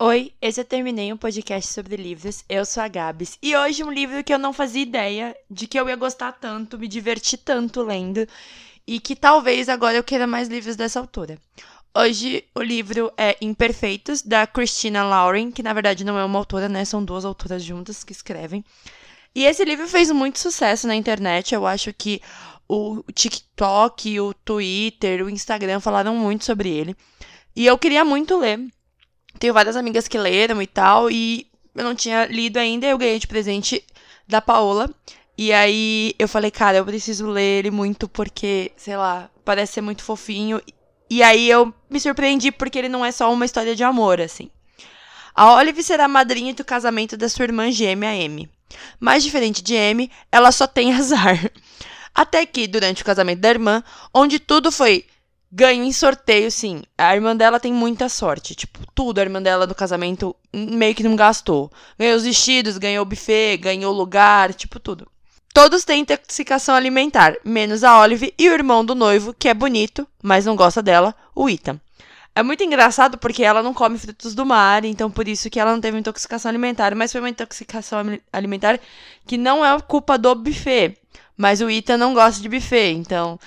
Oi, esse eu terminei um podcast sobre livros. Eu sou a Gabs e hoje um livro que eu não fazia ideia de que eu ia gostar tanto, me divertir tanto lendo e que talvez agora eu queira mais livros dessa autora. Hoje o livro é Imperfeitos, da Christina Lauren, que na verdade não é uma autora, né? São duas autoras juntas que escrevem. E esse livro fez muito sucesso na internet. Eu acho que o TikTok, o Twitter, o Instagram falaram muito sobre ele. E eu queria muito ler. Tenho várias amigas que leram e tal, e eu não tinha lido ainda, eu ganhei de presente da Paola. E aí eu falei, cara, eu preciso ler ele muito porque, sei lá, parece ser muito fofinho. E aí eu me surpreendi porque ele não é só uma história de amor, assim. A Olive será madrinha do casamento da sua irmã gêmea, Amy. Mais diferente de Amy, ela só tem azar. Até que, durante o casamento da irmã, onde tudo foi ganho em sorteio, sim. A irmã dela tem muita sorte. Tipo, tudo a irmã dela do casamento meio que não gastou. Ganhou os vestidos, ganhou o buffet, ganhou lugar, tipo, tudo. Todos têm intoxicação alimentar, menos a Olive e o irmão do noivo, que é bonito, mas não gosta dela, o Ethan. É muito engraçado porque ela não come frutos do mar, então por isso que ela não teve intoxicação alimentar, mas foi uma intoxicação alimentar que não é culpa do buffet. Mas o Ethan não gosta de buffet, então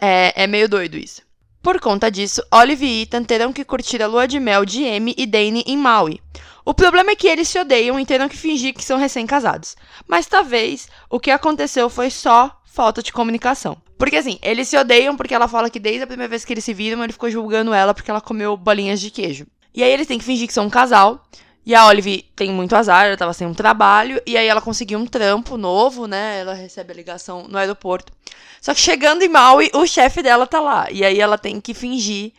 é, é meio doido isso. Por conta disso, Olive e Ethan terão que curtir a lua de mel de Amy e Dane em Maui. O problema é que eles se odeiam e terão que fingir que são recém-casados. Mas talvez o que aconteceu foi só falta de comunicação. Porque assim, eles se odeiam porque ela fala que desde a primeira vez que eles se viram, ele ficou julgando ela porque ela comeu bolinhas de queijo. E aí eles têm que fingir que são um casal. E a Olive tem muito azar, ela tava sem um trabalho, e aí ela conseguiu um trampo novo, né? Ela recebe a ligação no aeroporto. Só que chegando em Maui, o chefe dela tá lá. E aí ela tem que fingir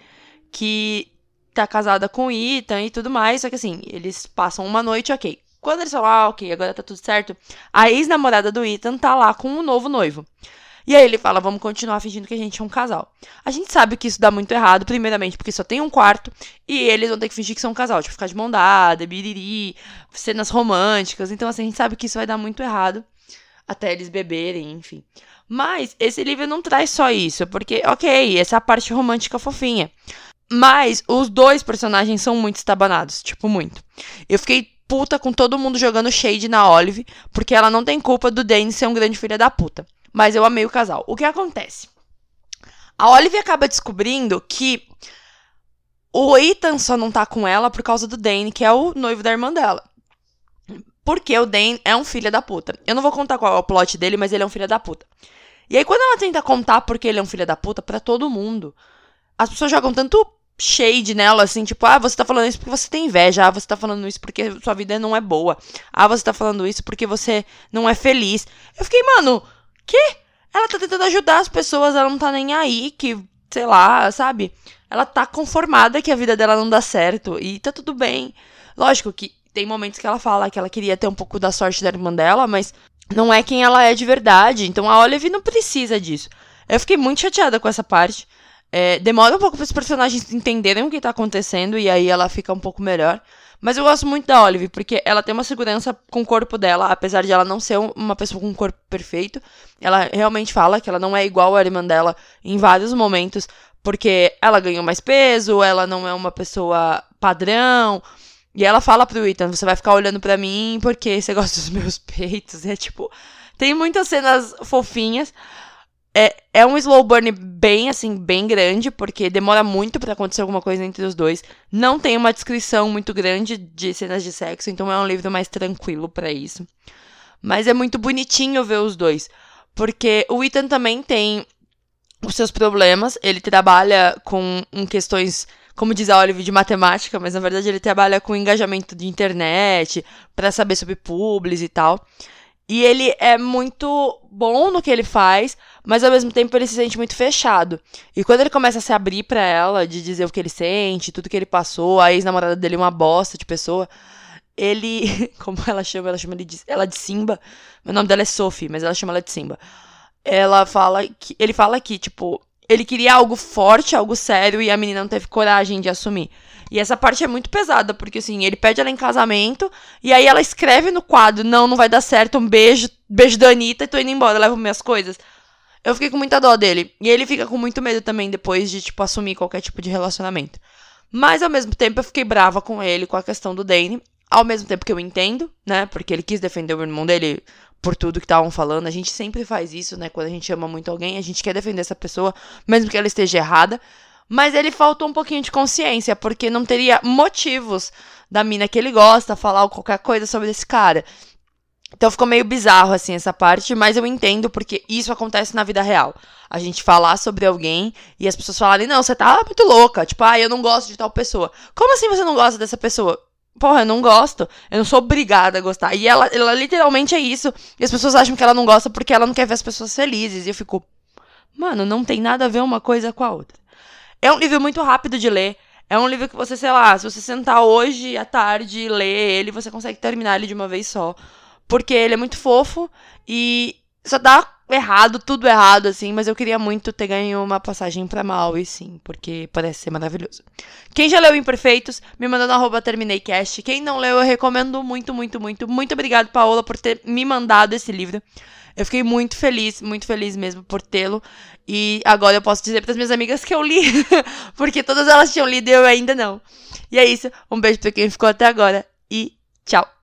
que tá casada com o Ethan e tudo mais. Só que assim, eles passam uma noite, ok. Quando eles falam, ah, ok, agora tá tudo certo, a ex-namorada do Ethan tá lá com um novo noivo. E aí ele fala, vamos continuar fingindo que a gente é um casal. A gente sabe que isso dá muito errado, primeiramente porque só tem um quarto e eles vão ter que fingir que são um casal, tipo, ficar de mão dada, biriri, cenas românticas. Então, assim, a gente sabe que isso vai dar muito errado até eles beberem, enfim. Mas esse livro não traz só isso, porque, ok, essa é a parte romântica fofinha. Mas os dois personagens são muito estabanados, tipo, muito. Eu fiquei puta com todo mundo jogando shade na Olive, porque ela não tem culpa do Dane ser um grande filho da puta mas eu amei o casal. O que acontece? A Olive acaba descobrindo que o Ethan só não tá com ela por causa do Dane, que é o noivo da irmã dela. Porque o Dane é um filho da puta. Eu não vou contar qual é o plot dele, mas ele é um filho da puta. E aí, quando ela tenta contar porque ele é um filho da puta para todo mundo, as pessoas jogam tanto shade nela, assim, tipo, ah, você tá falando isso porque você tem inveja, ah, você tá falando isso porque sua vida não é boa, ah, você tá falando isso porque você não é feliz. Eu fiquei, mano, que? Ela tá tentando ajudar as pessoas, ela não tá nem aí, que, sei lá, sabe? Ela tá conformada que a vida dela não dá certo e tá tudo bem. Lógico que tem momentos que ela fala que ela queria ter um pouco da sorte da irmã dela, mas não é quem ela é de verdade. Então a Olive não precisa disso. Eu fiquei muito chateada com essa parte. É, demora um pouco para os personagens entenderem o que tá acontecendo e aí ela fica um pouco melhor. Mas eu gosto muito da Olive, porque ela tem uma segurança com o corpo dela, apesar de ela não ser uma pessoa com um corpo perfeito. Ela realmente fala que ela não é igual à irmã dela em vários momentos, porque ela ganhou mais peso, ela não é uma pessoa padrão. E ela fala pro Ethan, você vai ficar olhando para mim porque você gosta dos meus peitos. É tipo, tem muitas cenas fofinhas. É, é um slow burn bem, assim, bem grande, porque demora muito para acontecer alguma coisa entre os dois. Não tem uma descrição muito grande de cenas de sexo, então é um livro mais tranquilo para isso. Mas é muito bonitinho ver os dois, porque o Ethan também tem os seus problemas. Ele trabalha com questões, como diz a Olive, de matemática, mas na verdade ele trabalha com engajamento de internet, para saber sobre publis e tal. E ele é muito bom no que ele faz, mas ao mesmo tempo ele se sente muito fechado. E quando ele começa a se abrir para ela, de dizer o que ele sente, tudo que ele passou, a ex-namorada dele é uma bosta de pessoa, ele. Como ela chama? Ela chama ele de, ela de Simba. O nome dela é Sophie, mas ela chama ela de Simba. Ela fala que. Ele fala que, tipo, ele queria algo forte, algo sério, e a menina não teve coragem de assumir. E essa parte é muito pesada, porque assim, ele pede ela em casamento, e aí ela escreve no quadro, não, não vai dar certo, um beijo, beijo da Anitta, e tô indo embora, levo minhas coisas. Eu fiquei com muita dó dele. E ele fica com muito medo também depois de, tipo, assumir qualquer tipo de relacionamento. Mas ao mesmo tempo eu fiquei brava com ele, com a questão do Dane. Ao mesmo tempo que eu entendo, né? Porque ele quis defender o irmão dele por tudo que estavam falando. A gente sempre faz isso, né? Quando a gente ama muito alguém, a gente quer defender essa pessoa, mesmo que ela esteja errada. Mas ele faltou um pouquinho de consciência, porque não teria motivos da mina que ele gosta falar qualquer coisa sobre esse cara. Então ficou meio bizarro, assim, essa parte, mas eu entendo porque isso acontece na vida real. A gente falar sobre alguém e as pessoas falarem, não, você tá muito louca. Tipo, ah, eu não gosto de tal pessoa. Como assim você não gosta dessa pessoa? Porra, eu não gosto. Eu não sou obrigada a gostar. E ela, ela literalmente é isso. E as pessoas acham que ela não gosta porque ela não quer ver as pessoas felizes. E eu fico, mano, não tem nada a ver uma coisa com a outra. É um livro muito rápido de ler. É um livro que você, sei lá, se você sentar hoje à tarde e ler ele, você consegue terminar ele de uma vez só. Porque ele é muito fofo e só dá errado, tudo errado, assim, mas eu queria muito ter ganho uma passagem pra Maui, sim, porque parece ser maravilhoso. Quem já leu Imperfeitos, me mandou no arroba TermineiCast. Quem não leu, eu recomendo muito, muito, muito. Muito obrigado, Paola, por ter me mandado esse livro. Eu fiquei muito feliz, muito feliz mesmo por tê-lo. E agora eu posso dizer para as minhas amigas que eu li, porque todas elas tinham lido e eu ainda não. E é isso. Um beijo para quem ficou até agora e tchau.